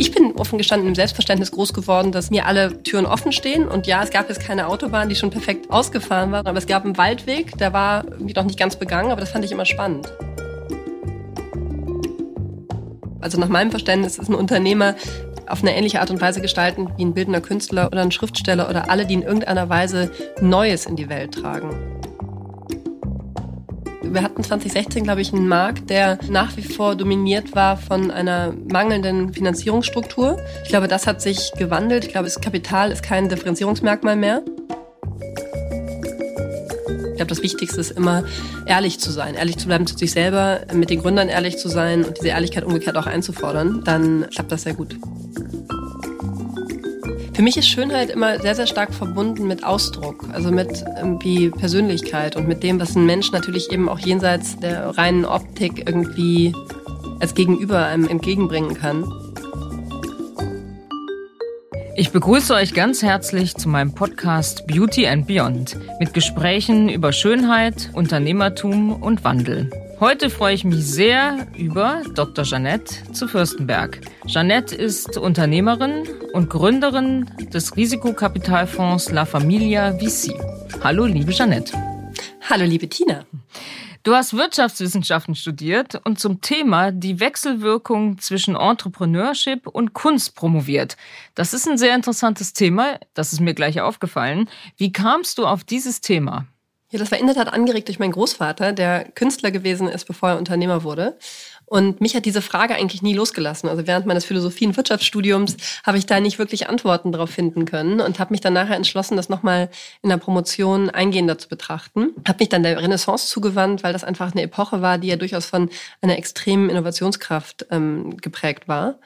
Ich bin offen gestanden im Selbstverständnis groß geworden, dass mir alle Türen offen stehen. Und ja, es gab jetzt keine Autobahn, die schon perfekt ausgefahren war, aber es gab einen Waldweg, der war irgendwie noch nicht ganz begangen, aber das fand ich immer spannend. Also nach meinem Verständnis ist ein Unternehmer auf eine ähnliche Art und Weise gestalten wie ein bildender Künstler oder ein Schriftsteller oder alle, die in irgendeiner Weise Neues in die Welt tragen. Wir hatten 2016, glaube ich, einen Markt, der nach wie vor dominiert war von einer mangelnden Finanzierungsstruktur. Ich glaube, das hat sich gewandelt. Ich glaube, das Kapital ist kein Differenzierungsmerkmal mehr. Ich glaube, das Wichtigste ist immer, ehrlich zu sein, ehrlich zu bleiben zu sich selber, mit den Gründern ehrlich zu sein und diese Ehrlichkeit umgekehrt auch einzufordern. Dann klappt das sehr gut. Für mich ist Schönheit immer sehr, sehr stark verbunden mit Ausdruck, also mit irgendwie Persönlichkeit und mit dem, was ein Mensch natürlich eben auch jenseits der reinen Optik irgendwie als Gegenüber einem entgegenbringen kann. Ich begrüße euch ganz herzlich zu meinem Podcast Beauty and Beyond mit Gesprächen über Schönheit, Unternehmertum und Wandel. Heute freue ich mich sehr über Dr. Jeanette zu Fürstenberg. Jeanette ist Unternehmerin und Gründerin des Risikokapitalfonds La Familia Vici. Hallo, liebe Jeanette. Hallo, liebe Tina. Du hast Wirtschaftswissenschaften studiert und zum Thema die Wechselwirkung zwischen Entrepreneurship und Kunst promoviert. Das ist ein sehr interessantes Thema, das ist mir gleich aufgefallen. Wie kamst du auf dieses Thema? Ja, das war in der Tat angeregt durch meinen Großvater, der Künstler gewesen ist, bevor er Unternehmer wurde. Und mich hat diese Frage eigentlich nie losgelassen. Also während meines Philosophie- und Wirtschaftsstudiums habe ich da nicht wirklich Antworten darauf finden können und habe mich dann nachher entschlossen, das nochmal in der Promotion eingehender zu betrachten. Habe mich dann der Renaissance zugewandt, weil das einfach eine Epoche war, die ja durchaus von einer extremen Innovationskraft ähm, geprägt war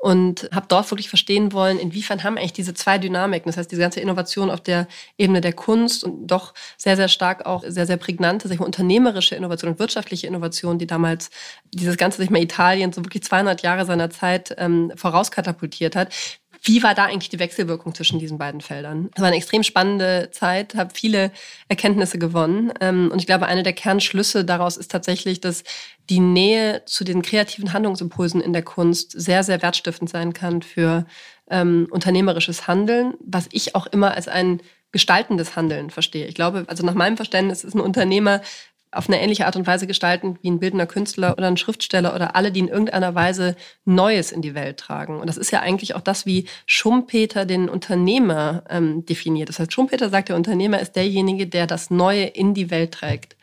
und habe dort wirklich verstehen wollen, inwiefern haben eigentlich diese zwei Dynamiken, das heißt diese ganze Innovation auf der Ebene der Kunst und doch sehr, sehr stark auch sehr, sehr prägnante, mal, unternehmerische Innovation und wirtschaftliche Innovation, die damals dieses ganze, sag ich mal, Italien so wirklich 200 Jahre seiner Zeit ähm, vorauskatapultiert hat, wie war da eigentlich die Wechselwirkung zwischen diesen beiden Feldern? Es war eine extrem spannende Zeit, habe viele Erkenntnisse gewonnen. Ähm, und ich glaube, eine der Kernschlüsse daraus ist tatsächlich, dass die Nähe zu den kreativen Handlungsimpulsen in der Kunst sehr, sehr wertstiftend sein kann für ähm, unternehmerisches Handeln, was ich auch immer als ein gestaltendes Handeln verstehe. Ich glaube, also nach meinem Verständnis ist ein Unternehmer auf eine ähnliche Art und Weise gestalten wie ein bildender Künstler oder ein Schriftsteller oder alle, die in irgendeiner Weise Neues in die Welt tragen. Und das ist ja eigentlich auch das, wie Schumpeter den Unternehmer ähm, definiert. Das heißt, Schumpeter sagt, der Unternehmer ist derjenige, der das Neue in die Welt trägt.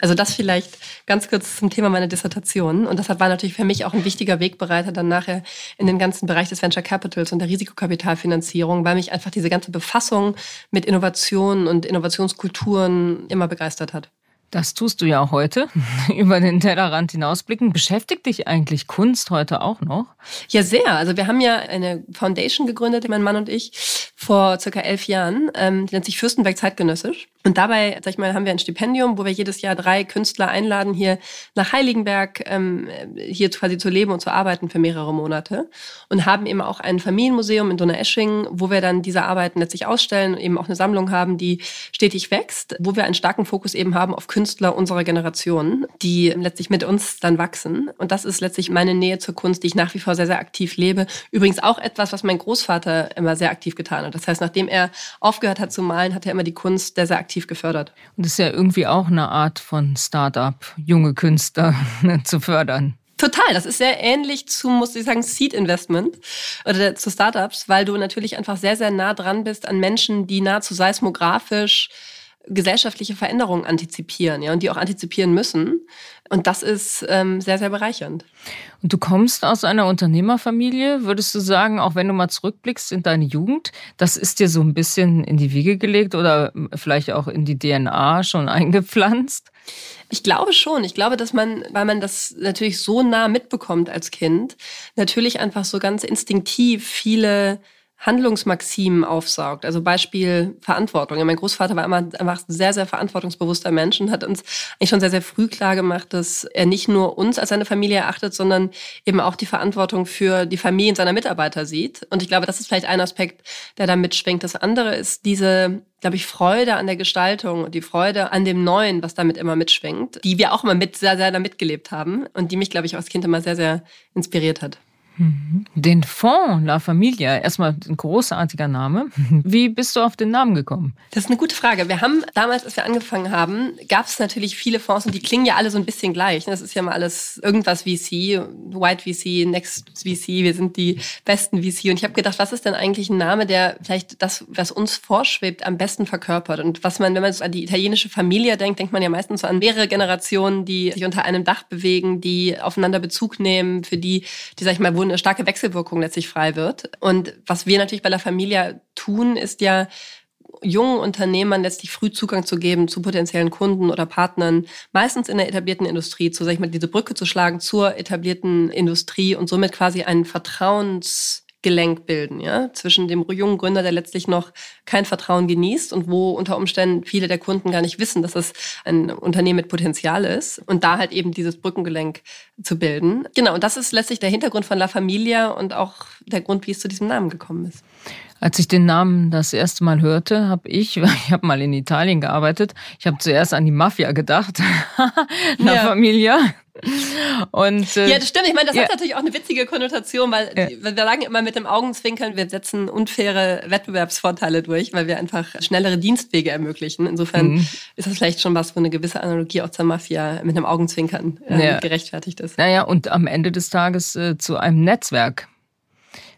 Also das vielleicht ganz kurz zum Thema meiner Dissertation. Und deshalb war natürlich für mich auch ein wichtiger Wegbereiter dann nachher in den ganzen Bereich des Venture Capitals und der Risikokapitalfinanzierung, weil mich einfach diese ganze Befassung mit Innovationen und Innovationskulturen immer begeistert hat. Das tust du ja heute, über den Tellerrand hinausblicken. Beschäftigt dich eigentlich Kunst heute auch noch? Ja, sehr. Also wir haben ja eine Foundation gegründet, mein Mann und ich, vor circa elf Jahren. Ähm, die nennt sich Fürstenberg Zeitgenössisch. Und dabei, sag ich mal, haben wir ein Stipendium, wo wir jedes Jahr drei Künstler einladen, hier nach Heiligenberg, ähm, hier quasi zu leben und zu arbeiten für mehrere Monate. Und haben eben auch ein Familienmuseum in Donaueschingen, wo wir dann diese Arbeiten letztlich ausstellen und eben auch eine Sammlung haben, die stetig wächst, wo wir einen starken Fokus eben haben auf Künstler unserer Generation, die letztlich mit uns dann wachsen. Und das ist letztlich meine Nähe zur Kunst, die ich nach wie vor sehr, sehr aktiv lebe. Übrigens auch etwas, was mein Großvater immer sehr aktiv getan hat. Das heißt, nachdem er aufgehört hat zu malen, hat er immer die Kunst sehr, sehr aktiv gefördert. Und das ist ja irgendwie auch eine Art von Start-up, junge Künstler zu fördern. Total, das ist sehr ähnlich zu, muss ich sagen, Seed Investment oder zu Startups, weil du natürlich einfach sehr, sehr nah dran bist an Menschen, die nahezu seismografisch gesellschaftliche Veränderungen antizipieren, ja, und die auch antizipieren müssen. Und das ist ähm, sehr, sehr bereichernd. Und du kommst aus einer Unternehmerfamilie, würdest du sagen, auch wenn du mal zurückblickst in deine Jugend, das ist dir so ein bisschen in die Wiege gelegt oder vielleicht auch in die DNA schon eingepflanzt? Ich glaube schon. Ich glaube, dass man, weil man das natürlich so nah mitbekommt als Kind, natürlich einfach so ganz instinktiv viele Handlungsmaximen aufsaugt. Also Beispiel Verantwortung. Mein Großvater war immer einfach ein sehr, sehr verantwortungsbewusster Mensch und hat uns eigentlich schon sehr, sehr früh klar gemacht, dass er nicht nur uns als seine Familie erachtet, sondern eben auch die Verantwortung für die Familien seiner Mitarbeiter sieht. Und ich glaube, das ist vielleicht ein Aspekt, der da mitschwingt. Das andere ist diese glaube ich, Freude an der Gestaltung und die Freude an dem Neuen, was damit immer mitschwingt, die wir auch immer mit sehr, sehr da mitgelebt haben und die mich, glaube ich, als Kind immer sehr, sehr inspiriert hat. Mhm. Den Fonds La Familia, erstmal ein großartiger Name. Wie bist du auf den Namen gekommen? Das ist eine gute Frage. Wir haben damals, als wir angefangen haben, gab es natürlich viele Fonds und die klingen ja alle so ein bisschen gleich. Das ist ja mal alles irgendwas VC, White VC, Next VC, wir sind die besten VC. Und ich habe gedacht, was ist denn eigentlich ein Name, der vielleicht das, was uns vorschwebt, am besten verkörpert? Und was man, wenn man so an die italienische Familie denkt, denkt man ja meistens so an mehrere Generationen, die sich unter einem Dach bewegen, die aufeinander Bezug nehmen, für die, die, sag ich mal, eine starke Wechselwirkung letztlich frei wird. Und was wir natürlich bei La Familia tun, ist ja, jungen Unternehmern letztlich früh Zugang zu geben zu potenziellen Kunden oder Partnern, meistens in der etablierten Industrie, zu, sag ich mal, diese Brücke zu schlagen zur etablierten Industrie und somit quasi einen Vertrauens Gelenk bilden, ja, zwischen dem jungen Gründer, der letztlich noch kein Vertrauen genießt und wo unter Umständen viele der Kunden gar nicht wissen, dass es ein Unternehmen mit Potenzial ist und da halt eben dieses Brückengelenk zu bilden. Genau, und das ist letztlich der Hintergrund von La Familia und auch der Grund, wie es zu diesem Namen gekommen ist. Als ich den Namen das erste Mal hörte, habe ich, ich habe mal in Italien gearbeitet, ich habe zuerst an die Mafia gedacht, La ja. Familia. Und, äh, ja, das stimmt. Ich meine, das ja. hat natürlich auch eine witzige Konnotation, weil ja. wir sagen immer mit dem Augenzwinkern, wir setzen unfaire Wettbewerbsvorteile durch, weil wir einfach schnellere Dienstwege ermöglichen. Insofern mhm. ist das vielleicht schon was, wo eine gewisse Analogie auch zur Mafia mit einem Augenzwinkern äh, ja. gerechtfertigt ist. Naja, und am Ende des Tages äh, zu einem Netzwerk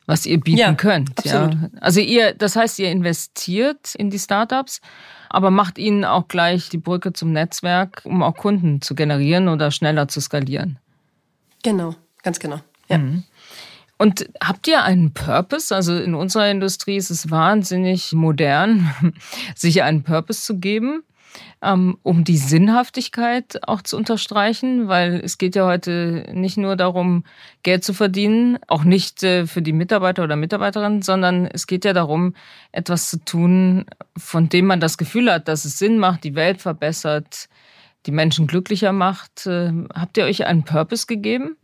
was ihr bieten ja, könnt. Absolut. Ja. Also ihr, das heißt, ihr investiert in die Startups, aber macht ihnen auch gleich die Brücke zum Netzwerk, um auch Kunden zu generieren oder schneller zu skalieren. Genau, ganz genau. Ja. Mhm. Und habt ihr einen Purpose? Also in unserer Industrie ist es wahnsinnig modern, sich einen Purpose zu geben um die Sinnhaftigkeit auch zu unterstreichen, weil es geht ja heute nicht nur darum, Geld zu verdienen, auch nicht äh, für die Mitarbeiter oder Mitarbeiterinnen, sondern es geht ja darum, etwas zu tun, von dem man das Gefühl hat, dass es Sinn macht, die Welt verbessert, die Menschen glücklicher macht. Äh, habt ihr euch einen Purpose gegeben?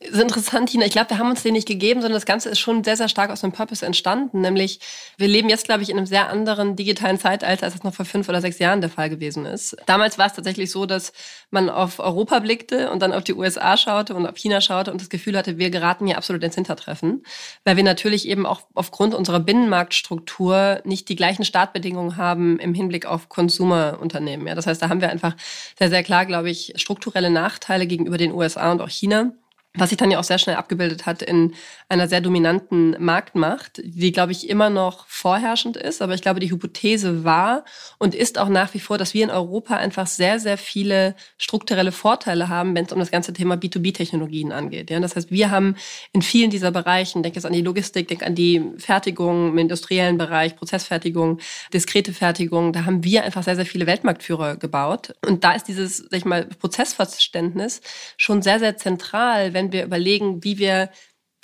Das ist interessant, Tina. Ich glaube, wir haben uns den nicht gegeben, sondern das Ganze ist schon sehr, sehr stark aus dem Purpose entstanden. Nämlich, wir leben jetzt, glaube ich, in einem sehr anderen digitalen Zeitalter, als es noch vor fünf oder sechs Jahren der Fall gewesen ist. Damals war es tatsächlich so, dass man auf Europa blickte und dann auf die USA schaute und auf China schaute und das Gefühl hatte, wir geraten hier absolut ins Hintertreffen. Weil wir natürlich eben auch aufgrund unserer Binnenmarktstruktur nicht die gleichen Startbedingungen haben im Hinblick auf Konsumerunternehmen. Ja, das heißt, da haben wir einfach sehr, sehr klar, glaube ich, strukturelle Nachteile gegenüber den USA und auch China was sich dann ja auch sehr schnell abgebildet hat in einer sehr dominanten Marktmacht, die, glaube ich, immer noch vorherrschend ist. Aber ich glaube, die Hypothese war und ist auch nach wie vor, dass wir in Europa einfach sehr, sehr viele strukturelle Vorteile haben, wenn es um das ganze Thema B2B-Technologien angeht. Ja, das heißt, wir haben in vielen dieser Bereichen, denke jetzt an die Logistik, denke an die Fertigung im industriellen Bereich, Prozessfertigung, diskrete Fertigung, da haben wir einfach sehr, sehr viele Weltmarktführer gebaut. Und da ist dieses, sag ich mal, Prozessverständnis schon sehr, sehr zentral, wenn wir überlegen, wie wir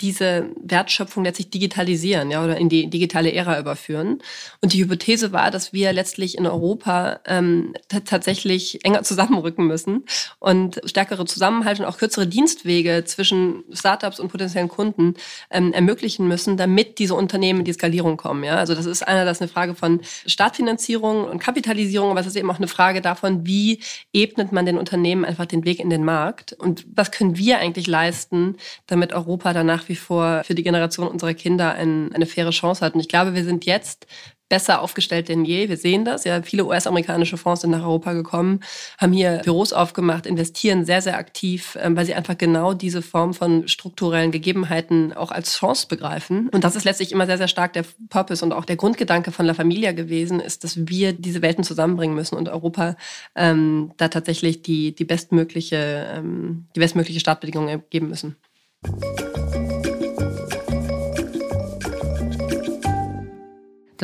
diese Wertschöpfung letztlich digitalisieren ja, oder in die digitale Ära überführen. Und die Hypothese war, dass wir letztlich in Europa ähm, tatsächlich enger zusammenrücken müssen und stärkere Zusammenhalt und auch kürzere Dienstwege zwischen Startups und potenziellen Kunden ähm, ermöglichen müssen, damit diese Unternehmen in die Skalierung kommen. Ja? Also das ist einer, das ist eine Frage von Startfinanzierung und Kapitalisierung, aber es ist eben auch eine Frage davon, wie ebnet man den Unternehmen einfach den Weg in den Markt und was können wir eigentlich leisten, damit Europa danach wie vor für die Generation unserer Kinder ein, eine faire Chance hat. Und ich glaube, wir sind jetzt besser aufgestellt denn je. Wir sehen das. Ja, viele US-amerikanische Fonds sind nach Europa gekommen, haben hier Büros aufgemacht, investieren sehr, sehr aktiv, ähm, weil sie einfach genau diese Form von strukturellen Gegebenheiten auch als Chance begreifen. Und das ist letztlich immer sehr, sehr stark der Purpose und auch der Grundgedanke von La Familia gewesen, ist, dass wir diese Welten zusammenbringen müssen und Europa ähm, da tatsächlich die, die bestmögliche, ähm, die bestmögliche Startbedingungen geben müssen.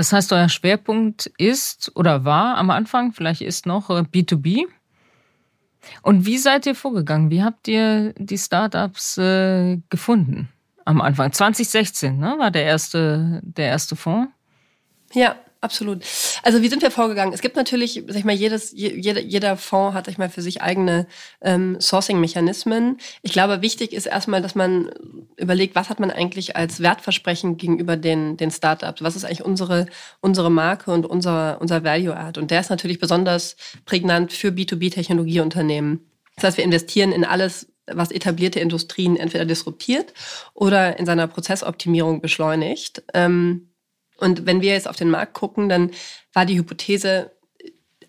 Das heißt, euer Schwerpunkt ist oder war am Anfang, vielleicht ist noch B2B. Äh, Und wie seid ihr vorgegangen? Wie habt ihr die Startups äh, gefunden am Anfang? 2016 ne, war der erste, der erste Fonds. Ja, absolut. Also wie sind wir vorgegangen? Es gibt natürlich, sag ich mal, jedes, jeder, jeder Fonds hat, sag ich mal, für sich eigene ähm, Sourcing-Mechanismen. Ich glaube, wichtig ist erstmal, dass man überlegt, was hat man eigentlich als Wertversprechen gegenüber den, den Startups? Was ist eigentlich unsere, unsere Marke und unser, unser Value-Add? Und der ist natürlich besonders prägnant für B2B-Technologieunternehmen. Das heißt, wir investieren in alles, was etablierte Industrien entweder disruptiert oder in seiner Prozessoptimierung beschleunigt. Ähm, und wenn wir jetzt auf den Markt gucken, dann war die Hypothese,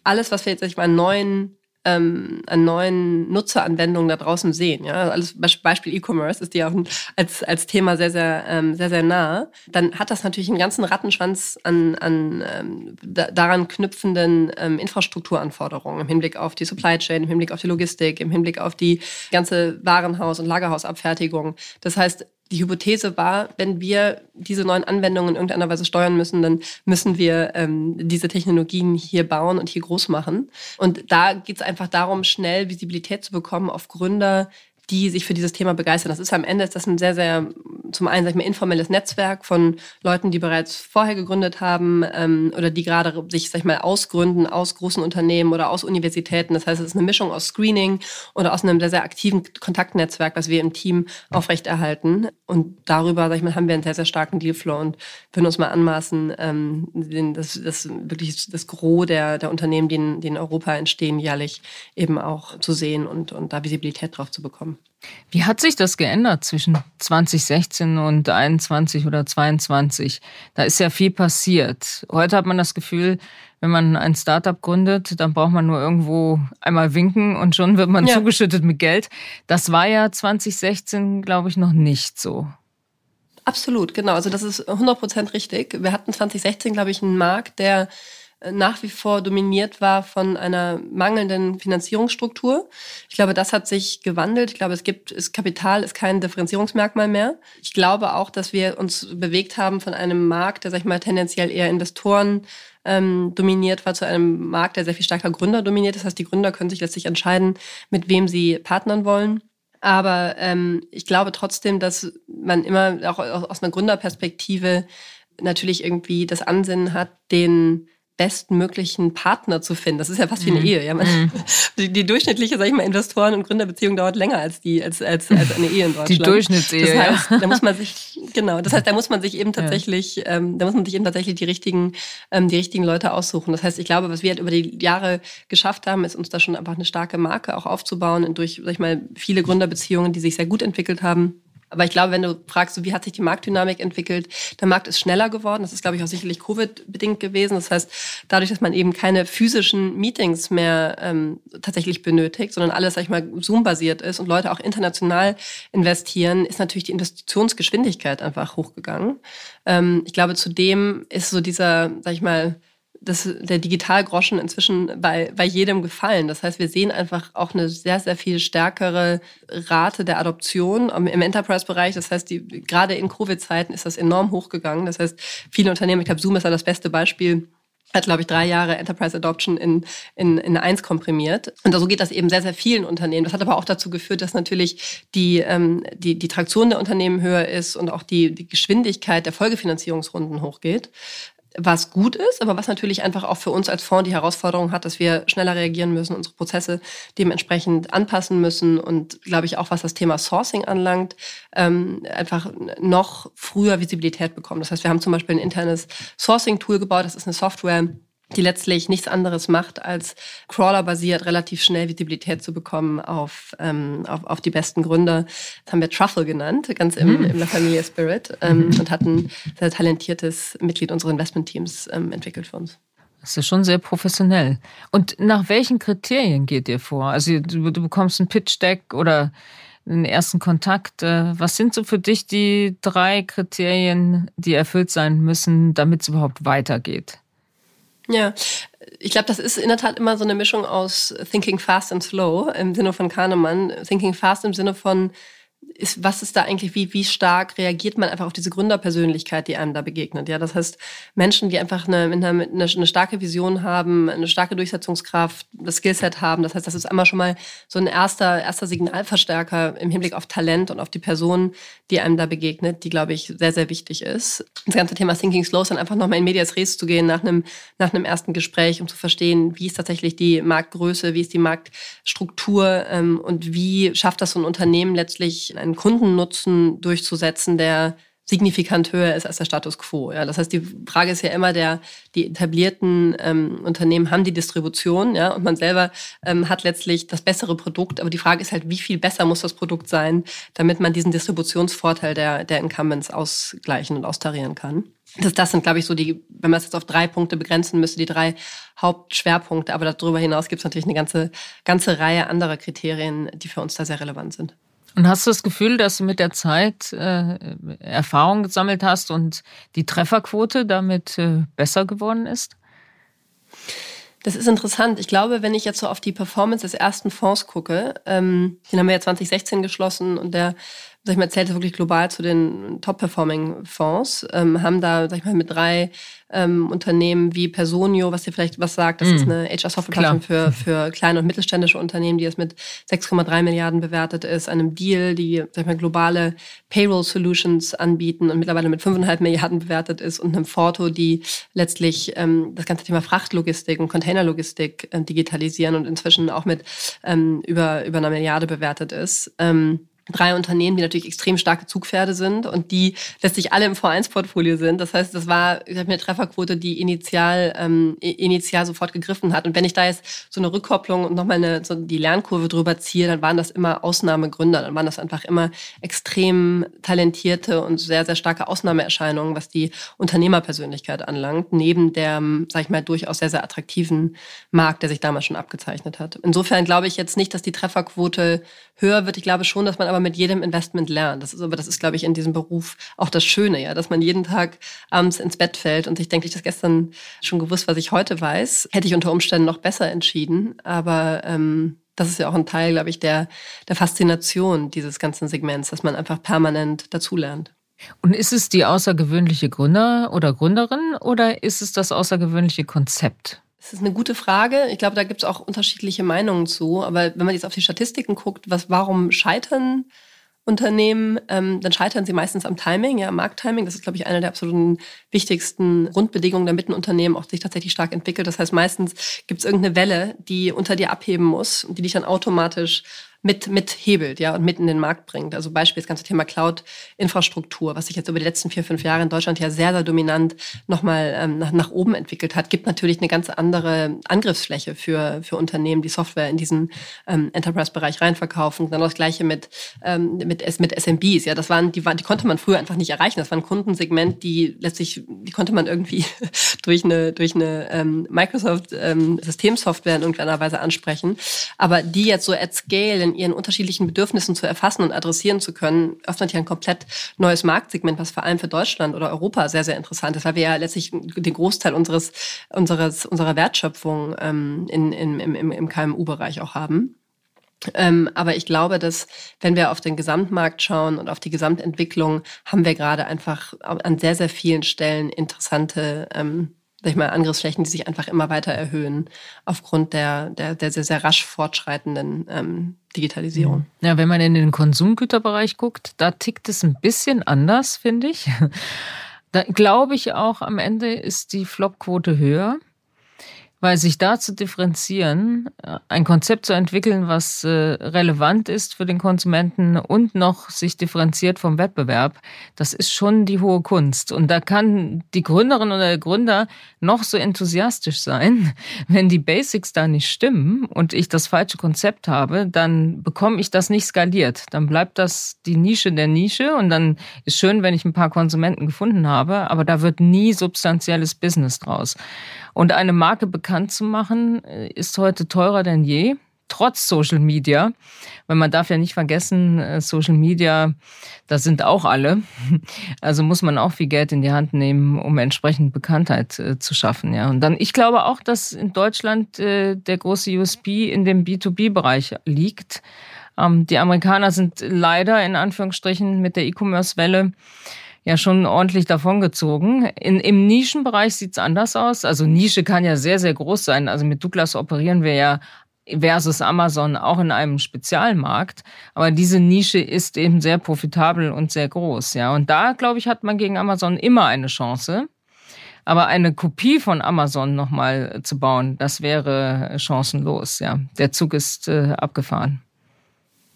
alles, was wir jetzt ich mal, neuen ähm, an neuen Nutzeranwendungen da draußen sehen. Ja, also alles Beispiel E-Commerce ist dir auch als, als Thema sehr, sehr, ähm, sehr, sehr nah. Dann hat das natürlich einen ganzen Rattenschwanz an, an ähm, da, daran knüpfenden ähm, Infrastrukturanforderungen im Hinblick auf die Supply Chain, im Hinblick auf die Logistik, im Hinblick auf die ganze Warenhaus- und Lagerhausabfertigung. Das heißt, die Hypothese war, wenn wir diese neuen Anwendungen in irgendeiner Weise steuern müssen, dann müssen wir ähm, diese Technologien hier bauen und hier groß machen. Und da geht es einfach darum, schnell Visibilität zu bekommen auf Gründer, die sich für dieses Thema begeistern. Das ist am Ende ist das ein sehr, sehr, zum einen, sag ich mal, informelles Netzwerk von Leuten, die bereits vorher gegründet haben ähm, oder die gerade sich, sag ich mal, ausgründen aus großen Unternehmen oder aus Universitäten. Das heißt, es ist eine Mischung aus Screening oder aus einem sehr, sehr aktiven Kontaktnetzwerk, was wir im Team aufrechterhalten. Und darüber, sag ich mal, haben wir einen sehr, sehr starken Dealflow und würden uns mal anmaßen, ähm, das, das wirklich das Gros der, der Unternehmen, die in, die in Europa entstehen, jährlich eben auch zu sehen und, und da Visibilität drauf zu bekommen. Wie hat sich das geändert zwischen 2016 und 21 oder 22? Da ist ja viel passiert. Heute hat man das Gefühl, wenn man ein Startup gründet, dann braucht man nur irgendwo einmal winken und schon wird man ja. zugeschüttet mit Geld. Das war ja 2016, glaube ich, noch nicht so. Absolut, genau. Also das ist 100 Prozent richtig. Wir hatten 2016, glaube ich, einen Markt, der nach wie vor dominiert war von einer mangelnden Finanzierungsstruktur. Ich glaube, das hat sich gewandelt. Ich glaube, es gibt, ist Kapital ist kein Differenzierungsmerkmal mehr. Ich glaube auch, dass wir uns bewegt haben von einem Markt, der, sag ich mal, tendenziell eher Investoren ähm, dominiert war, zu einem Markt, der sehr viel stärker Gründer dominiert. Das heißt, die Gründer können sich letztlich entscheiden, mit wem sie partnern wollen. Aber ähm, ich glaube trotzdem, dass man immer auch aus einer Gründerperspektive natürlich irgendwie das Ansinnen hat, den bestmöglichen Partner zu finden. Das ist ja fast wie eine mhm. Ehe. Ja? Man, mhm. die, die, durchschnittliche, sag ich mal, Investoren- und Gründerbeziehung dauert länger als die als, als, als eine Ehe in Deutschland. Die Durchschnittsehe. Das heißt, ja. da muss man sich genau. Das heißt, da muss man sich eben tatsächlich, ja. ähm, da muss man sich eben tatsächlich die richtigen, ähm, die richtigen Leute aussuchen. Das heißt, ich glaube, was wir halt über die Jahre geschafft haben, ist uns da schon einfach eine starke Marke auch aufzubauen und durch, sag ich mal, viele Gründerbeziehungen, die sich sehr gut entwickelt haben aber ich glaube, wenn du fragst, wie hat sich die Marktdynamik entwickelt, der Markt ist schneller geworden. Das ist, glaube ich, auch sicherlich Covid-bedingt gewesen. Das heißt, dadurch, dass man eben keine physischen Meetings mehr ähm, tatsächlich benötigt, sondern alles, sag ich mal, Zoom-basiert ist und Leute auch international investieren, ist natürlich die Investitionsgeschwindigkeit einfach hochgegangen. Ähm, ich glaube, zudem ist so dieser, sag ich mal, das, der Digitalgroschen inzwischen bei, bei jedem gefallen. Das heißt, wir sehen einfach auch eine sehr, sehr viel stärkere Rate der Adoption im Enterprise-Bereich. Das heißt, die, gerade in Covid-Zeiten ist das enorm hochgegangen. Das heißt, viele Unternehmen, ich glaube, Zoom ist ja das beste Beispiel, hat, glaube ich, drei Jahre Enterprise Adoption in, in, in eins komprimiert. Und so geht das eben sehr, sehr vielen Unternehmen. Das hat aber auch dazu geführt, dass natürlich die, ähm, die, die Traktion der Unternehmen höher ist und auch die, die Geschwindigkeit der Folgefinanzierungsrunden hochgeht was gut ist, aber was natürlich einfach auch für uns als Fonds die Herausforderung hat, dass wir schneller reagieren müssen, unsere Prozesse dementsprechend anpassen müssen und glaube ich auch, was das Thema Sourcing anlangt, ähm, einfach noch früher Visibilität bekommen. Das heißt, wir haben zum Beispiel ein internes Sourcing-Tool gebaut, das ist eine Software, die letztlich nichts anderes macht, als crawlerbasiert relativ schnell Visibilität zu bekommen auf, ähm, auf, auf die besten Gründe. Das haben wir Truffle genannt, ganz im, mhm. im La Familia Spirit ähm, mhm. und hatten ein sehr talentiertes Mitglied unseres Investmentteams ähm, entwickelt für uns. Das ist schon sehr professionell. Und nach welchen Kriterien geht ihr vor? Also du, du bekommst ein Pitch-Deck oder einen ersten Kontakt. Äh, was sind so für dich die drei Kriterien, die erfüllt sein müssen, damit es überhaupt weitergeht? Ja, ich glaube, das ist in der Tat immer so eine Mischung aus Thinking Fast and Slow im Sinne von Kahnemann. Thinking Fast im Sinne von, ist, was ist da eigentlich, wie, wie stark reagiert man einfach auf diese Gründerpersönlichkeit, die einem da begegnet? Ja, das heißt, Menschen, die einfach eine, eine, eine, starke Vision haben, eine starke Durchsetzungskraft, das Skillset haben. Das heißt, das ist einmal schon mal so ein erster, erster Signalverstärker im Hinblick auf Talent und auf die Person, die einem da begegnet, die, glaube ich, sehr, sehr wichtig ist. Das ganze Thema Thinking Slow ist dann einfach nochmal in Medias Res zu gehen nach einem, nach einem ersten Gespräch, um zu verstehen, wie ist tatsächlich die Marktgröße, wie ist die Marktstruktur ähm, und wie schafft das so ein Unternehmen letztlich einen Kundennutzen durchzusetzen, der signifikant höher ist als der Status quo. Ja, das heißt, die Frage ist ja immer der, die etablierten ähm, Unternehmen haben die Distribution, ja, und man selber ähm, hat letztlich das bessere Produkt. Aber die Frage ist halt, wie viel besser muss das Produkt sein, damit man diesen Distributionsvorteil der, der Incumbents ausgleichen und austarieren kann. Das, das sind, glaube ich, so die, wenn man es jetzt auf drei Punkte begrenzen müsste, die drei Hauptschwerpunkte. Aber darüber hinaus gibt es natürlich eine ganze, ganze Reihe anderer Kriterien, die für uns da sehr relevant sind. Und hast du das Gefühl, dass du mit der Zeit äh, Erfahrung gesammelt hast und die Trefferquote damit äh, besser geworden ist? Das ist interessant. Ich glaube, wenn ich jetzt so auf die Performance des ersten Fonds gucke, ähm, den haben wir ja 2016 geschlossen und der sag ich mal, zählt wirklich global zu den Top-Performing-Fonds, ähm, haben da, sag ich mal, mit drei ähm, Unternehmen wie Personio, was dir vielleicht was sagt, das mm. ist eine HR-Software-Plattform für, für kleine und mittelständische Unternehmen, die jetzt mit 6,3 Milliarden bewertet ist, einem Deal, die, sag ich mal, globale Payroll-Solutions anbieten und mittlerweile mit 5,5 Milliarden bewertet ist und einem Forto, die letztlich ähm, das ganze Thema Frachtlogistik und Containerlogistik äh, digitalisieren und inzwischen auch mit ähm, über, über einer Milliarde bewertet ist. Ähm, drei Unternehmen, die natürlich extrem starke Zugpferde sind und die letztlich alle im V1-Portfolio sind. Das heißt, das war ich eine Trefferquote, die initial, ähm, initial sofort gegriffen hat. Und wenn ich da jetzt so eine Rückkopplung und nochmal eine, so die Lernkurve drüber ziehe, dann waren das immer Ausnahmegründer. Dann waren das einfach immer extrem talentierte und sehr, sehr starke Ausnahmeerscheinungen, was die Unternehmerpersönlichkeit anlangt, neben der, sag ich mal, durchaus sehr, sehr attraktiven Markt, der sich damals schon abgezeichnet hat. Insofern glaube ich jetzt nicht, dass die Trefferquote höher wird. Ich glaube schon, dass man aber mit jedem Investment lernt. Das ist aber, das ist, glaube ich, in diesem Beruf auch das Schöne, ja, dass man jeden Tag abends ins Bett fällt und ich denke, ich das gestern schon gewusst, was ich heute weiß, hätte ich unter Umständen noch besser entschieden. Aber ähm, das ist ja auch ein Teil, glaube ich, der, der Faszination dieses ganzen Segments, dass man einfach permanent dazulernt. Und ist es die außergewöhnliche Gründer oder Gründerin oder ist es das außergewöhnliche Konzept? Das ist eine gute Frage. Ich glaube, da gibt es auch unterschiedliche Meinungen zu. Aber wenn man jetzt auf die Statistiken guckt, was, warum scheitern Unternehmen, ähm, dann scheitern sie meistens am Timing, ja, am Markttiming. Das ist, glaube ich, eine der absoluten wichtigsten Grundbedingungen, damit ein Unternehmen auch sich tatsächlich stark entwickelt. Das heißt, meistens gibt es irgendeine Welle, die unter dir abheben muss und die dich dann automatisch mit, mit hebelt, ja, und mit in den Markt bringt. Also Beispiel das ganze Thema Cloud-Infrastruktur, was sich jetzt über die letzten vier, fünf Jahre in Deutschland ja sehr, sehr dominant nochmal ähm, nach, nach oben entwickelt hat, gibt natürlich eine ganz andere Angriffsfläche für, für Unternehmen, die Software in diesen ähm, Enterprise-Bereich reinverkaufen. Dann das Gleiche mit, ähm, mit, mit SMBs, ja, das waren, die, waren, die konnte man früher einfach nicht erreichen. Das war ein Kundensegment, die letztlich, die konnte man irgendwie durch eine, durch eine ähm, Microsoft-Systemsoftware ähm, in irgendeiner Weise ansprechen. Aber die jetzt so at scale in ihren unterschiedlichen Bedürfnissen zu erfassen und adressieren zu können, öffnet ja ein komplett neues Marktsegment, was vor allem für Deutschland oder Europa sehr, sehr interessant ist, weil wir ja letztlich den Großteil unseres, unseres, unserer Wertschöpfung ähm, in, in, im, im KMU-Bereich auch haben. Ähm, aber ich glaube, dass wenn wir auf den Gesamtmarkt schauen und auf die Gesamtentwicklung, haben wir gerade einfach an sehr, sehr vielen Stellen interessante ähm, sag ich mal, Angriffsflächen, die sich einfach immer weiter erhöhen aufgrund der, der, der sehr, sehr rasch fortschreitenden ähm, Digitalisierung. Ja, wenn man in den Konsumgüterbereich guckt, da tickt es ein bisschen anders, finde ich. Da glaube ich auch, am Ende ist die Flopquote höher. Weil sich da zu differenzieren, äh, ein Konzept zu entwickeln, was äh, relevant ist für den Konsumenten und noch sich differenziert vom Wettbewerb, das ist schon die hohe Kunst. Und da kann die Gründerin oder der Gründer noch so enthusiastisch sein. Wenn die Basics da nicht stimmen und ich das falsche Konzept habe, dann bekomme ich das nicht skaliert. Dann bleibt das die Nische der Nische und dann ist schön, wenn ich ein paar Konsumenten gefunden habe, aber da wird nie substanzielles Business draus. Und eine Marke bekannt zu machen, äh, ist heute teurer denn je, trotz Social Media. Weil man darf ja nicht vergessen, äh, Social Media, das sind auch alle. Also muss man auch viel Geld in die Hand nehmen, um entsprechend Bekanntheit äh, zu schaffen. Ja. Und dann, ich glaube auch, dass in Deutschland der große USB in dem B2B-Bereich liegt. Ähm, die Amerikaner sind leider in Anführungsstrichen mit der E-Commerce-Welle ja schon ordentlich davongezogen. In, Im Nischenbereich sieht's anders aus. Also Nische kann ja sehr, sehr groß sein. Also mit Douglas operieren wir ja versus Amazon auch in einem Spezialmarkt. Aber diese Nische ist eben sehr profitabel und sehr groß. Ja, und da, glaube ich, hat man gegen Amazon immer eine Chance. Aber eine Kopie von Amazon nochmal zu bauen, das wäre chancenlos. Ja, der Zug ist äh, abgefahren.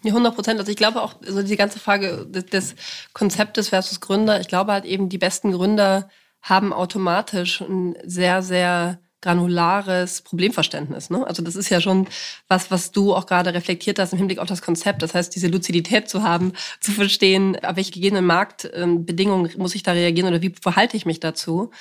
Ja, 100 Prozent. Also ich glaube auch, also die ganze Frage des, des Konzeptes versus Gründer, ich glaube halt eben, die besten Gründer haben automatisch ein sehr, sehr granulares Problemverständnis. Ne? Also das ist ja schon was, was du auch gerade reflektiert hast im Hinblick auf das Konzept. Das heißt, diese Luzidität zu haben, zu verstehen, auf welche gegebenen Marktbedingungen muss ich da reagieren oder wie verhalte ich mich dazu.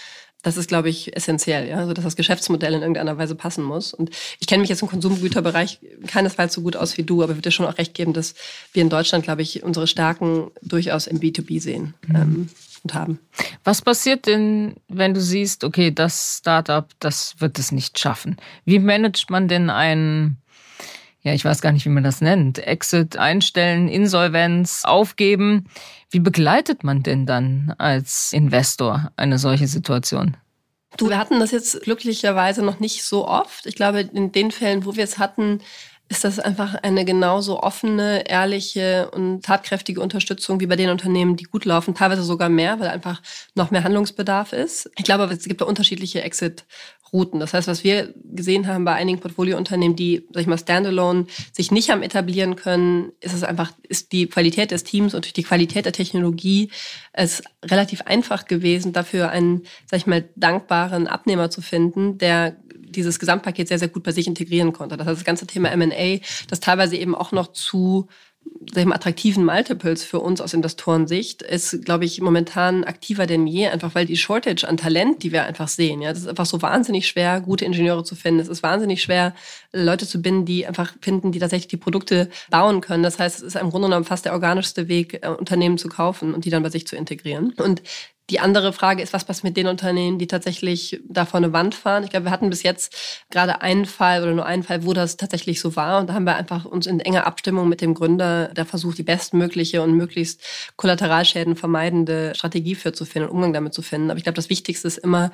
Das ist, glaube ich, essentiell, ja, also dass das Geschäftsmodell in irgendeiner Weise passen muss. Und ich kenne mich jetzt im Konsumgüterbereich keinesfalls so gut aus wie du, aber ich würde dir schon auch recht geben, dass wir in Deutschland, glaube ich, unsere Stärken durchaus im B2B sehen. Mhm. Ähm, und haben. Was passiert denn, wenn du siehst, okay, das Startup, das wird es nicht schaffen? Wie managt man denn einen, ja, ich weiß gar nicht, wie man das nennt, Exit einstellen, Insolvenz aufgeben? Wie begleitet man denn dann als Investor eine solche Situation? Du, wir hatten das jetzt glücklicherweise noch nicht so oft. Ich glaube, in den Fällen, wo wir es hatten, ist das einfach eine genauso offene, ehrliche und tatkräftige Unterstützung wie bei den Unternehmen, die gut laufen, teilweise sogar mehr, weil einfach noch mehr Handlungsbedarf ist. Ich glaube, es gibt da unterschiedliche Exit-Routen. Das heißt, was wir gesehen haben bei einigen Portfoliounternehmen, die, sag ich mal, standalone sich nicht haben etablieren können, ist es einfach, ist die Qualität des Teams und die Qualität der Technologie es relativ einfach gewesen, dafür einen, sag ich mal, dankbaren Abnehmer zu finden, der dieses Gesamtpaket sehr, sehr gut bei sich integrieren konnte. Das heißt, das ganze Thema M&A, das teilweise eben auch noch zu sagen attraktiven Multiples für uns aus Investorensicht ist, glaube ich, momentan aktiver denn je, einfach weil die Shortage an Talent, die wir einfach sehen, ja, das ist einfach so wahnsinnig schwer, gute Ingenieure zu finden. Es ist wahnsinnig schwer, Leute zu binden, die einfach finden, die tatsächlich die Produkte bauen können. Das heißt, es ist im Grunde genommen fast der organischste Weg, äh, Unternehmen zu kaufen und die dann bei sich zu integrieren. Und die andere Frage ist, was passiert mit den Unternehmen, die tatsächlich da vor eine Wand fahren? Ich glaube, wir hatten bis jetzt gerade einen Fall oder nur einen Fall, wo das tatsächlich so war. Und da haben wir einfach uns in enger Abstimmung mit dem Gründer da versucht, die bestmögliche und möglichst Kollateralschäden vermeidende Strategie für zu finden und Umgang damit zu finden. Aber ich glaube, das Wichtigste ist immer,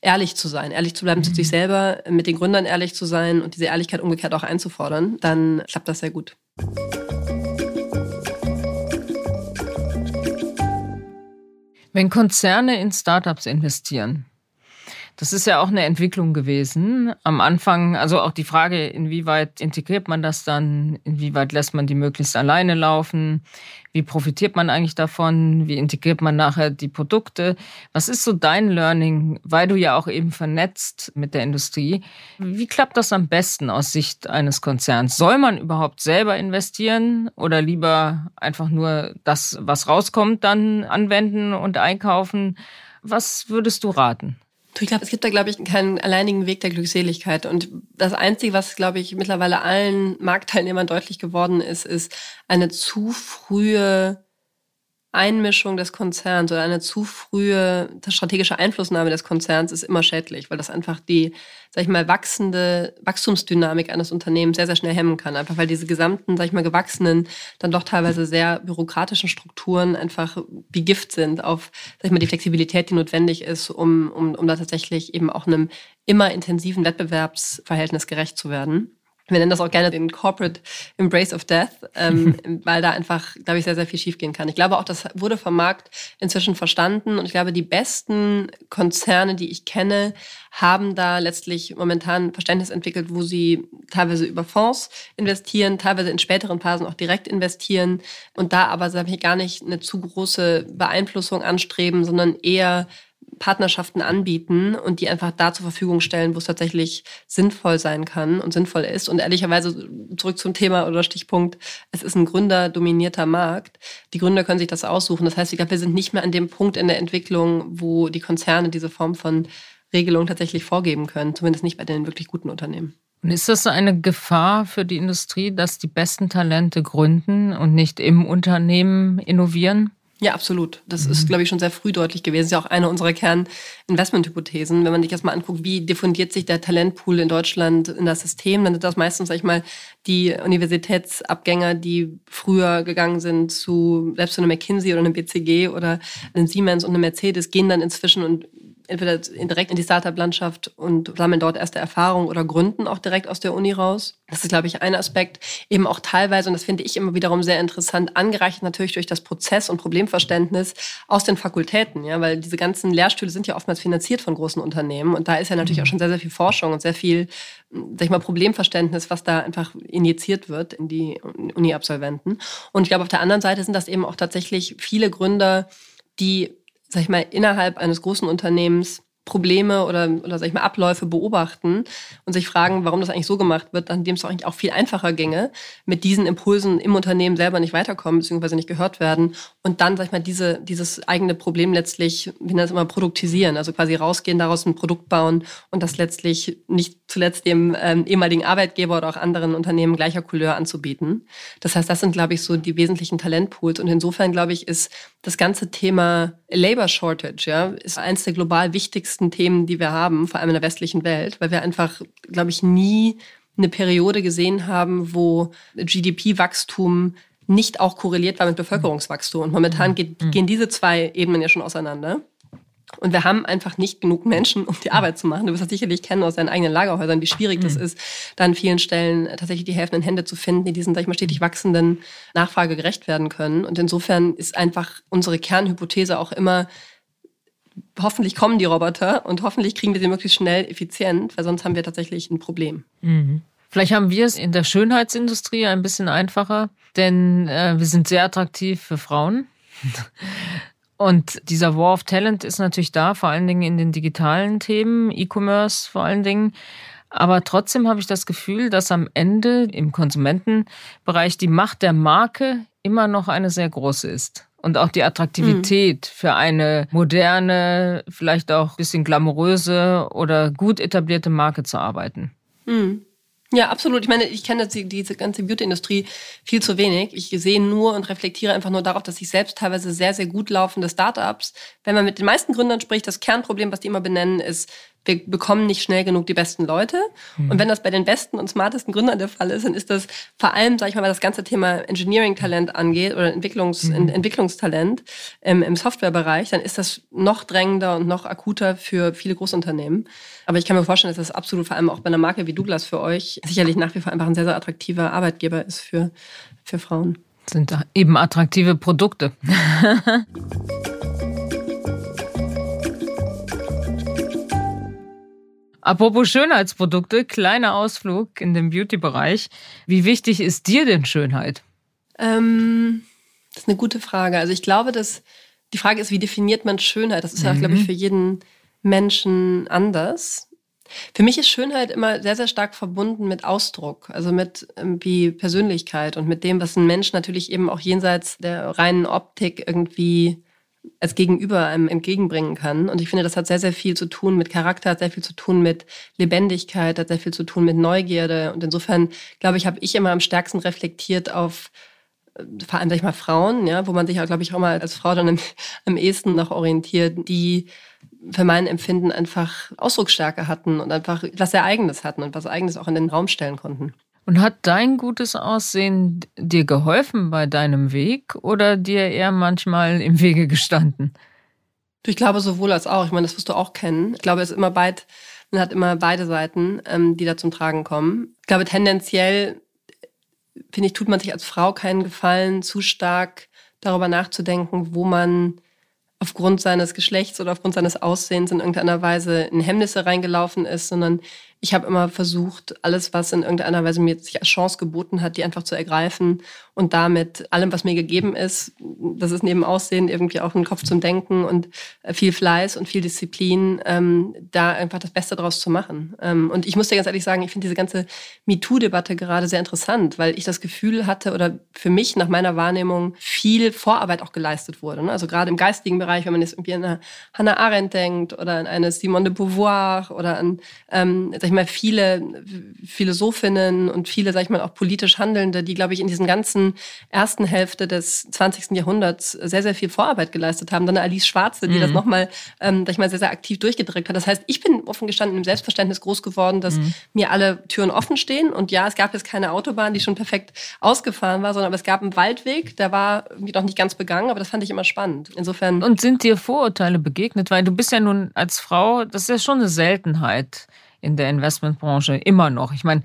ehrlich zu sein, ehrlich zu bleiben mhm. zu sich selber, mit den Gründern ehrlich zu sein und diese Ehrlichkeit umgekehrt auch einzufordern. Dann klappt das sehr gut. Wenn Konzerne in Startups investieren, das ist ja auch eine Entwicklung gewesen. Am Anfang, also auch die Frage, inwieweit integriert man das dann, inwieweit lässt man die möglichst alleine laufen, wie profitiert man eigentlich davon, wie integriert man nachher die Produkte. Was ist so dein Learning, weil du ja auch eben vernetzt mit der Industrie? Wie klappt das am besten aus Sicht eines Konzerns? Soll man überhaupt selber investieren oder lieber einfach nur das, was rauskommt, dann anwenden und einkaufen? Was würdest du raten? Ich glaube, es gibt da, glaube ich, keinen alleinigen Weg der Glückseligkeit. Und das Einzige, was, glaube ich, mittlerweile allen Marktteilnehmern deutlich geworden ist, ist eine zu frühe Einmischung des Konzerns oder eine zu frühe strategische Einflussnahme des Konzerns ist immer schädlich, weil das einfach die, sag ich mal, wachsende Wachstumsdynamik eines Unternehmens sehr, sehr schnell hemmen kann. Einfach weil diese gesamten, sag ich mal, gewachsenen, dann doch teilweise sehr bürokratischen Strukturen einfach wie Gift sind auf, sag ich mal, die Flexibilität, die notwendig ist, um, um, um da tatsächlich eben auch einem immer intensiven Wettbewerbsverhältnis gerecht zu werden wir nennen das auch gerne den Corporate Embrace of Death, ähm, weil da einfach, glaube ich, sehr, sehr viel schiefgehen kann. Ich glaube auch, das wurde vom Markt inzwischen verstanden und ich glaube, die besten Konzerne, die ich kenne, haben da letztlich momentan Verständnis entwickelt, wo sie teilweise über Fonds investieren, teilweise in späteren Phasen auch direkt investieren und da aber, sage ich, gar nicht eine zu große Beeinflussung anstreben, sondern eher Partnerschaften anbieten und die einfach da zur Verfügung stellen, wo es tatsächlich sinnvoll sein kann und sinnvoll ist. Und ehrlicherweise zurück zum Thema oder Stichpunkt, es ist ein gründerdominierter Markt. Die Gründer können sich das aussuchen. Das heißt, ich glaube, wir sind nicht mehr an dem Punkt in der Entwicklung, wo die Konzerne diese Form von Regelung tatsächlich vorgeben können, zumindest nicht bei den wirklich guten Unternehmen. Und ist das eine Gefahr für die Industrie, dass die besten Talente gründen und nicht im Unternehmen innovieren? Ja, absolut. Das mhm. ist, glaube ich, schon sehr früh deutlich gewesen. Das ist ja auch eine unserer Kern-Investment-Hypothesen. Wenn man sich erstmal anguckt, wie diffundiert sich der Talentpool in Deutschland in das System, dann sind das meistens, sag ich mal, die Universitätsabgänger, die früher gegangen sind zu selbst zu einem McKinsey oder einem BCG oder einem Siemens und einem Mercedes, gehen dann inzwischen und entweder direkt in die Startup-Landschaft und sammeln dort erste Erfahrungen oder gründen auch direkt aus der Uni raus. Das ist, glaube ich, ein Aspekt. Eben auch teilweise, und das finde ich immer wiederum sehr interessant, angereichert natürlich durch das Prozess- und Problemverständnis aus den Fakultäten. Ja, weil diese ganzen Lehrstühle sind ja oftmals finanziert von großen Unternehmen. Und da ist ja natürlich auch schon sehr, sehr viel Forschung und sehr viel, sag ich mal, Problemverständnis, was da einfach injiziert wird in die Uni-Absolventen. Und ich glaube, auf der anderen Seite sind das eben auch tatsächlich viele Gründer, die, sag ich mal, innerhalb eines großen Unternehmens Probleme oder, oder sag ich mal, Abläufe beobachten und sich fragen, warum das eigentlich so gemacht wird, an dem es eigentlich auch viel einfacher ginge, mit diesen Impulsen im Unternehmen selber nicht weiterkommen, beziehungsweise nicht gehört werden und dann, sag ich mal, diese, dieses eigene Problem letztlich, wie nennt es immer, produktisieren, also quasi rausgehen, daraus ein Produkt bauen und das letztlich nicht zuletzt dem ähm, ehemaligen Arbeitgeber oder auch anderen Unternehmen gleicher Couleur anzubieten. Das heißt, das sind, glaube ich, so die wesentlichen Talentpools und insofern, glaube ich, ist das ganze Thema Labor Shortage, ja, ist eines der global wichtigsten Themen, die wir haben, vor allem in der westlichen Welt, weil wir einfach, glaube ich, nie eine Periode gesehen haben, wo GDP-Wachstum nicht auch korreliert war mit Bevölkerungswachstum. Und momentan geht, mhm. gehen diese zwei Ebenen ja schon auseinander. Und wir haben einfach nicht genug Menschen, um die Arbeit zu machen. Du wirst das sicherlich kennen aus deinen eigenen Lagerhäusern, wie schwierig mhm. das ist, da an vielen Stellen tatsächlich die helfenden Hände zu finden, die diesen, sag ich mal, stetig wachsenden Nachfrage gerecht werden können. Und insofern ist einfach unsere Kernhypothese auch immer, hoffentlich kommen die Roboter und hoffentlich kriegen wir sie möglichst schnell effizient, weil sonst haben wir tatsächlich ein Problem. Mhm. Vielleicht haben wir es in der Schönheitsindustrie ein bisschen einfacher, denn äh, wir sind sehr attraktiv für Frauen. Und dieser War of Talent ist natürlich da, vor allen Dingen in den digitalen Themen, E-Commerce vor allen Dingen. Aber trotzdem habe ich das Gefühl, dass am Ende im Konsumentenbereich die Macht der Marke immer noch eine sehr große ist. Und auch die Attraktivität mhm. für eine moderne, vielleicht auch ein bisschen glamouröse oder gut etablierte Marke zu arbeiten. Mhm. Ja, absolut. Ich meine, ich kenne diese ganze Beauty-Industrie viel zu wenig. Ich sehe nur und reflektiere einfach nur darauf, dass ich selbst teilweise sehr, sehr gut laufende Startups, wenn man mit den meisten Gründern spricht, das Kernproblem, was die immer benennen, ist, wir bekommen nicht schnell genug die besten Leute. Mhm. Und wenn das bei den besten und smartesten Gründern der Fall ist, dann ist das vor allem, sage ich mal, was das ganze Thema Engineering-Talent angeht oder Entwicklungs mhm. Entwicklungstalent ähm, im Softwarebereich, dann ist das noch drängender und noch akuter für viele Großunternehmen. Aber ich kann mir vorstellen, dass das absolut vor allem auch bei einer Marke wie Douglas für euch sicherlich nach wie vor einfach ein sehr, sehr attraktiver Arbeitgeber ist für, für Frauen. sind eben attraktive Produkte. Apropos Schönheitsprodukte, kleiner Ausflug in den Beauty-Bereich. Wie wichtig ist dir denn Schönheit? Ähm, das ist eine gute Frage. Also ich glaube, dass die Frage ist, wie definiert man Schönheit? Das ist ja, mhm. glaube ich, für jeden Menschen anders. Für mich ist Schönheit immer sehr, sehr stark verbunden mit Ausdruck, also mit irgendwie Persönlichkeit und mit dem, was ein Mensch natürlich eben auch jenseits der reinen Optik irgendwie als Gegenüber einem entgegenbringen kann. Und ich finde, das hat sehr, sehr viel zu tun mit Charakter, hat sehr viel zu tun mit Lebendigkeit, hat sehr viel zu tun mit Neugierde. Und insofern, glaube ich, habe ich immer am stärksten reflektiert auf äh, vor allem, sag ich mal, Frauen, ja, wo man sich glaube ich, auch mal als Frau dann am, am ehesten noch orientiert, die für mein Empfinden einfach Ausdrucksstärke hatten und einfach was sehr Eigenes hatten und was Eigenes auch in den Raum stellen konnten. Und hat dein gutes Aussehen dir geholfen bei deinem Weg oder dir eher manchmal im Wege gestanden? Ich glaube sowohl als auch. Ich meine, das wirst du auch kennen. Ich glaube, es ist immer beid, man hat immer beide Seiten, ähm, die da zum Tragen kommen. Ich glaube, tendenziell, finde ich, tut man sich als Frau keinen Gefallen, zu stark darüber nachzudenken, wo man aufgrund seines Geschlechts oder aufgrund seines Aussehens in irgendeiner Weise in Hemmnisse reingelaufen ist, sondern ich habe immer versucht, alles, was in irgendeiner Weise mir sich als Chance geboten hat, die einfach zu ergreifen und damit allem, was mir gegeben ist, das ist neben Aussehen irgendwie auch ein Kopf zum Denken und äh, viel Fleiß und viel Disziplin, ähm, da einfach das Beste draus zu machen. Ähm, und ich muss dir ganz ehrlich sagen, ich finde diese ganze MeToo-Debatte gerade sehr interessant, weil ich das Gefühl hatte oder für mich nach meiner Wahrnehmung viel Vorarbeit auch geleistet wurde. Ne? Also gerade im geistigen Bereich, wenn man jetzt irgendwie an eine Hannah Arendt denkt oder an eine Simone de Beauvoir oder an ähm, sag ich mal, viele Philosophinnen und viele, sag ich mal, auch politisch Handelnde, die, glaube ich, in diesen ganzen ersten Hälfte des 20. Jahrhunderts sehr, sehr viel Vorarbeit geleistet haben. Dann eine Alice Schwarze, die mhm. das nochmal, ähm, sag ich mal, sehr, sehr aktiv durchgedrückt hat. Das heißt, ich bin offen gestanden im Selbstverständnis groß geworden, dass mhm. mir alle Türen offen stehen. Und ja, es gab jetzt keine Autobahn, die schon perfekt ausgefahren war, sondern aber es gab einen Waldweg, der war irgendwie noch nicht ganz begangen, aber das fand ich immer spannend. Insofern. Und sind dir Vorurteile begegnet? Weil du bist ja nun als Frau, das ist ja schon eine Seltenheit in der Investmentbranche, immer noch. Ich meine,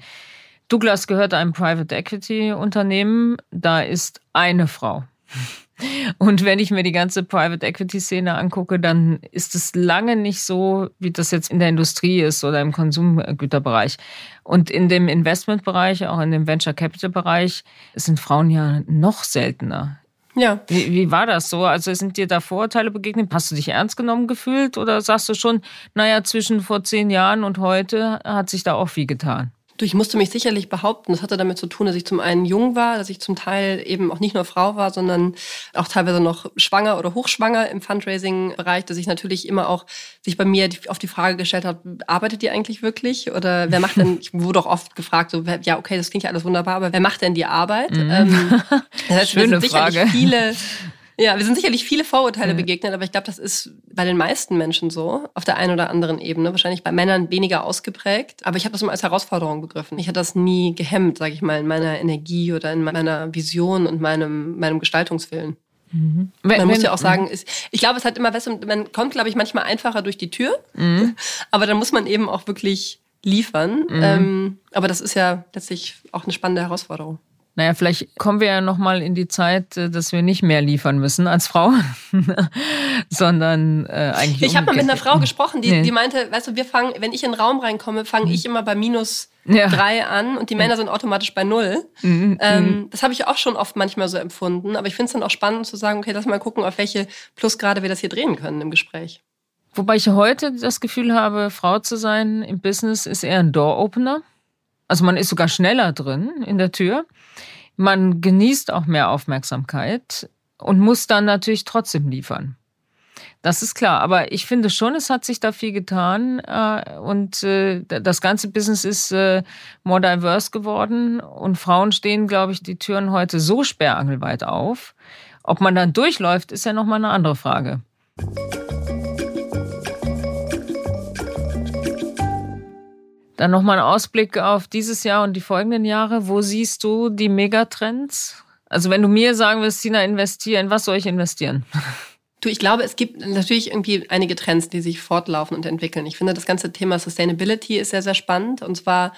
Douglas gehört einem Private Equity Unternehmen, da ist eine Frau. Und wenn ich mir die ganze Private Equity Szene angucke, dann ist es lange nicht so, wie das jetzt in der Industrie ist oder im Konsumgüterbereich. Und in dem Investmentbereich, auch in dem Venture Capital Bereich, sind Frauen ja noch seltener. Ja. Wie, wie war das so? Also sind dir da Vorurteile begegnet? Hast du dich ernst genommen gefühlt oder sagst du schon, naja, zwischen vor zehn Jahren und heute hat sich da auch viel getan? Du, ich musste mich sicherlich behaupten. Das hatte damit zu tun, dass ich zum einen jung war, dass ich zum Teil eben auch nicht nur Frau war, sondern auch teilweise noch schwanger oder hochschwanger im Fundraising-Bereich, dass ich natürlich immer auch sich bei mir auf die Frage gestellt habe, arbeitet ihr eigentlich wirklich? Oder wer macht denn, ich wurde auch oft gefragt, so, ja, okay, das klingt ja alles wunderbar, aber wer macht denn die Arbeit? Mhm. Ähm, das heißt, Schöne Frage. Viele ja, wir sind sicherlich viele Vorurteile ja. begegnet, aber ich glaube, das ist bei den meisten Menschen so, auf der einen oder anderen Ebene. Wahrscheinlich bei Männern weniger ausgeprägt. Aber ich habe das immer als Herausforderung begriffen. Ich hatte das nie gehemmt, sage ich mal, in meiner Energie oder in meiner Vision und meinem, meinem Gestaltungswillen. Mhm. Man wenn, muss ja auch sagen, ist, ich glaube, es hat immer besser, man kommt, glaube ich, manchmal einfacher durch die Tür, mhm. aber dann muss man eben auch wirklich liefern. Mhm. Ähm, aber das ist ja letztlich auch eine spannende Herausforderung. Naja, vielleicht kommen wir ja nochmal in die Zeit, äh, dass wir nicht mehr liefern müssen als Frau, sondern äh, eigentlich. Ich habe mal mit einer Frau gesprochen, die, nee. die meinte, weißt du, wir fangen, wenn ich in den Raum reinkomme, fange mhm. ich immer bei minus ja. drei an und die Männer sind automatisch bei null. Mhm. Ähm, mhm. das habe ich auch schon oft manchmal so empfunden, aber ich finde es dann auch spannend zu sagen, okay, lass mal gucken, auf welche Plusgrade wir das hier drehen können im Gespräch. Wobei ich heute das Gefühl habe, Frau zu sein im Business ist eher ein Door-Opener. Also man ist sogar schneller drin in der Tür. Man genießt auch mehr Aufmerksamkeit und muss dann natürlich trotzdem liefern. Das ist klar, aber ich finde schon, es hat sich da viel getan äh, und äh, das ganze Business ist äh, more diverse geworden und Frauen stehen, glaube ich, die Türen heute so sperrangelweit auf. Ob man dann durchläuft, ist ja nochmal eine andere Frage. Dann nochmal ein Ausblick auf dieses Jahr und die folgenden Jahre. Wo siehst du die Megatrends? Also wenn du mir sagen willst, Tina, investieren, was soll ich investieren? Du, ich glaube, es gibt natürlich irgendwie einige Trends, die sich fortlaufen und entwickeln. Ich finde, das ganze Thema Sustainability ist sehr, sehr spannend. Und zwar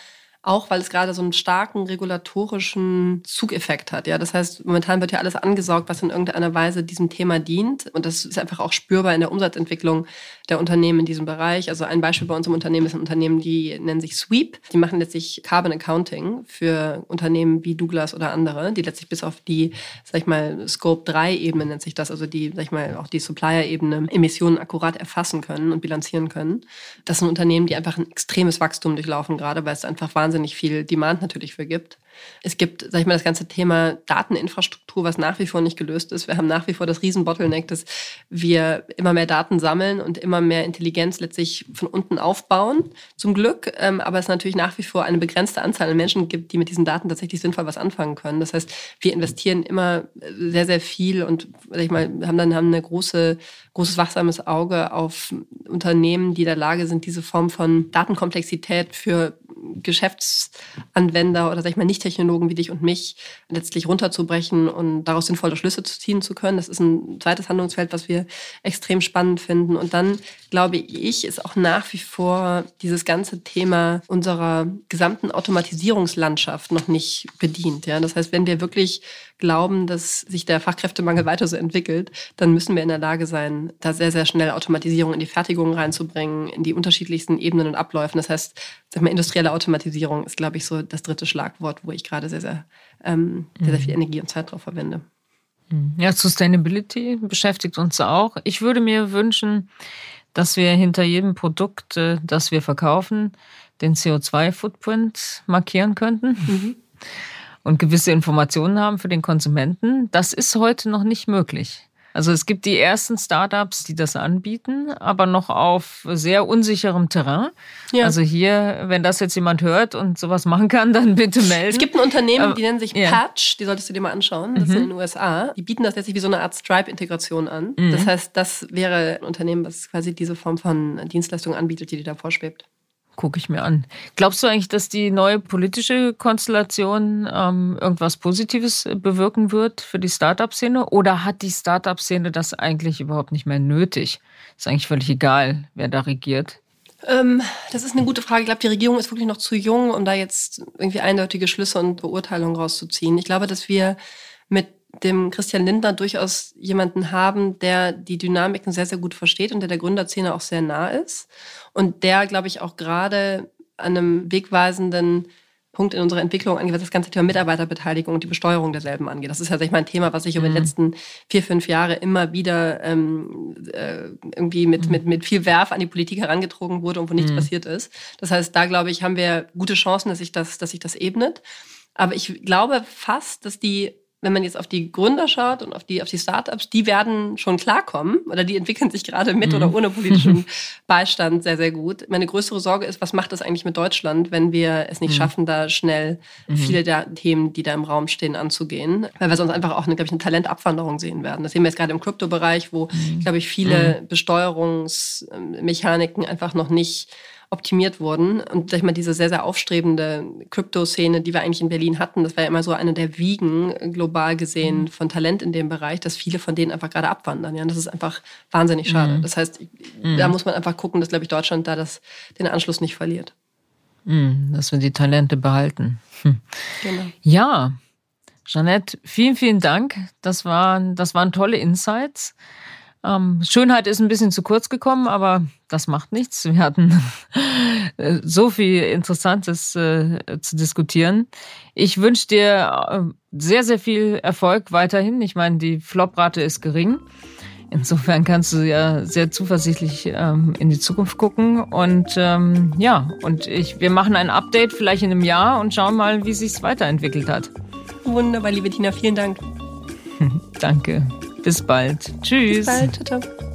auch weil es gerade so einen starken regulatorischen Zugeffekt hat. Ja, das heißt, momentan wird ja alles angesaugt, was in irgendeiner Weise diesem Thema dient. Und das ist einfach auch spürbar in der Umsatzentwicklung der Unternehmen in diesem Bereich. Also ein Beispiel bei unserem Unternehmen ist ein Unternehmen, die nennen sich Sweep. Die machen letztlich Carbon Accounting für Unternehmen wie Douglas oder andere, die letztlich bis auf die, sag ich mal, Scope 3 Ebene nennt sich das, also die, sag ich mal, auch die Supplier-Ebene Emissionen akkurat erfassen können und bilanzieren können. Das sind Unternehmen, die einfach ein extremes Wachstum durchlaufen gerade, weil es einfach wahnsinnig viel Demand natürlich für gibt. Es gibt, sag ich mal, das ganze Thema Dateninfrastruktur, was nach wie vor nicht gelöst ist. Wir haben nach wie vor das Riesen-Bottleneck, dass wir immer mehr Daten sammeln und immer mehr Intelligenz letztlich von unten aufbauen, zum Glück. Ähm, aber es natürlich nach wie vor eine begrenzte Anzahl an Menschen gibt, die mit diesen Daten tatsächlich sinnvoll was anfangen können. Das heißt, wir investieren immer sehr, sehr viel und, sag ich mal, haben dann haben eine große, großes wachsames Auge auf Unternehmen, die in der Lage sind, diese Form von Datenkomplexität für Geschäftsanwender oder sag ich mal Nicht-Technologen wie dich und mich letztlich runterzubrechen und daraus sinnvolle Schlüsse zu ziehen zu können. Das ist ein zweites Handlungsfeld, was wir extrem spannend finden. Und dann glaube ich, ist auch nach wie vor dieses ganze Thema unserer gesamten Automatisierungslandschaft noch nicht bedient. Ja, das heißt, wenn wir wirklich glauben, dass sich der Fachkräftemangel weiter so entwickelt, dann müssen wir in der Lage sein, da sehr, sehr schnell Automatisierung in die Fertigung reinzubringen, in die unterschiedlichsten Ebenen und Abläufen. Das heißt, sag mal, industrielle Automatisierung ist, glaube ich, so das dritte Schlagwort, wo ich gerade sehr, sehr, ähm, sehr, sehr viel mhm. Energie und Zeit drauf verwende. Mhm. Ja, Sustainability beschäftigt uns auch. Ich würde mir wünschen, dass wir hinter jedem Produkt, äh, das wir verkaufen, den CO2-Footprint markieren könnten. Mhm und gewisse Informationen haben für den Konsumenten. Das ist heute noch nicht möglich. Also es gibt die ersten Startups, die das anbieten, aber noch auf sehr unsicherem Terrain. Ja. Also hier, wenn das jetzt jemand hört und sowas machen kann, dann bitte melden. Es gibt ein Unternehmen, die nennen sich ja. Patch, die solltest du dir mal anschauen. Das mhm. ist in den USA. Die bieten das letztlich wie so eine Art Stripe-Integration an. Mhm. Das heißt, das wäre ein Unternehmen, was quasi diese Form von Dienstleistung anbietet, die dir da vorschwebt. Gucke ich mir an. Glaubst du eigentlich, dass die neue politische Konstellation ähm, irgendwas Positives bewirken wird für die Startup-Szene? Oder hat die Startup-Szene das eigentlich überhaupt nicht mehr nötig? Ist eigentlich völlig egal, wer da regiert. Ähm, das ist eine gute Frage. Ich glaube, die Regierung ist wirklich noch zu jung, um da jetzt irgendwie eindeutige Schlüsse und Beurteilungen rauszuziehen. Ich glaube, dass wir mit dem Christian Lindner durchaus jemanden haben, der die Dynamiken sehr, sehr gut versteht und der der Gründerszene auch sehr nah ist. Und der, glaube ich, auch gerade an einem wegweisenden Punkt in unserer Entwicklung angeht, was das ganze Thema Mitarbeiterbeteiligung und die Besteuerung derselben angeht. Das ist ja, sag ich mal, ein Thema, was sich über die mhm. letzten vier, fünf Jahre immer wieder ähm, äh, irgendwie mit, mhm. mit, mit viel Werf an die Politik herangetrogen wurde und wo nichts mhm. passiert ist. Das heißt, da, glaube ich, haben wir gute Chancen, dass sich das, dass sich das ebnet. Aber ich glaube fast, dass die wenn man jetzt auf die Gründer schaut und auf die, auf die Startups, die werden schon klarkommen oder die entwickeln sich gerade mit mhm. oder ohne politischen Beistand sehr, sehr gut. Meine größere Sorge ist, was macht das eigentlich mit Deutschland, wenn wir es nicht mhm. schaffen, da schnell mhm. viele der Themen, die da im Raum stehen, anzugehen? Weil wir sonst einfach auch eine, glaube ich, eine Talentabwanderung sehen werden. Das sehen wir jetzt gerade im Kryptobereich, wo, mhm. glaube ich, viele mhm. Besteuerungsmechaniken einfach noch nicht optimiert wurden. Und sag ich mal, diese sehr, sehr aufstrebende Krypto-Szene, die wir eigentlich in Berlin hatten, das war ja immer so eine der Wiegen global gesehen mhm. von Talent in dem Bereich, dass viele von denen einfach gerade abwandern. Ja, und das ist einfach wahnsinnig schade. Mhm. Das heißt, mhm. da muss man einfach gucken, dass, glaube ich, Deutschland da das, den Anschluss nicht verliert. Mhm. Dass wir die Talente behalten. Hm. Genau. Ja, Jeanette, vielen, vielen Dank. Das waren, das waren tolle Insights. Ähm, Schönheit ist ein bisschen zu kurz gekommen, aber das macht nichts. Wir hatten so viel Interessantes äh, zu diskutieren. Ich wünsche dir äh, sehr, sehr viel Erfolg weiterhin. Ich meine, die Floprate ist gering. Insofern kannst du ja sehr zuversichtlich ähm, in die Zukunft gucken. Und ähm, ja, und ich, wir machen ein Update vielleicht in einem Jahr und schauen mal, wie sich weiterentwickelt hat. Wunderbar, liebe Tina, vielen Dank. Danke. Bis bald. Tschüss. Bis bald. Ciao, ciao.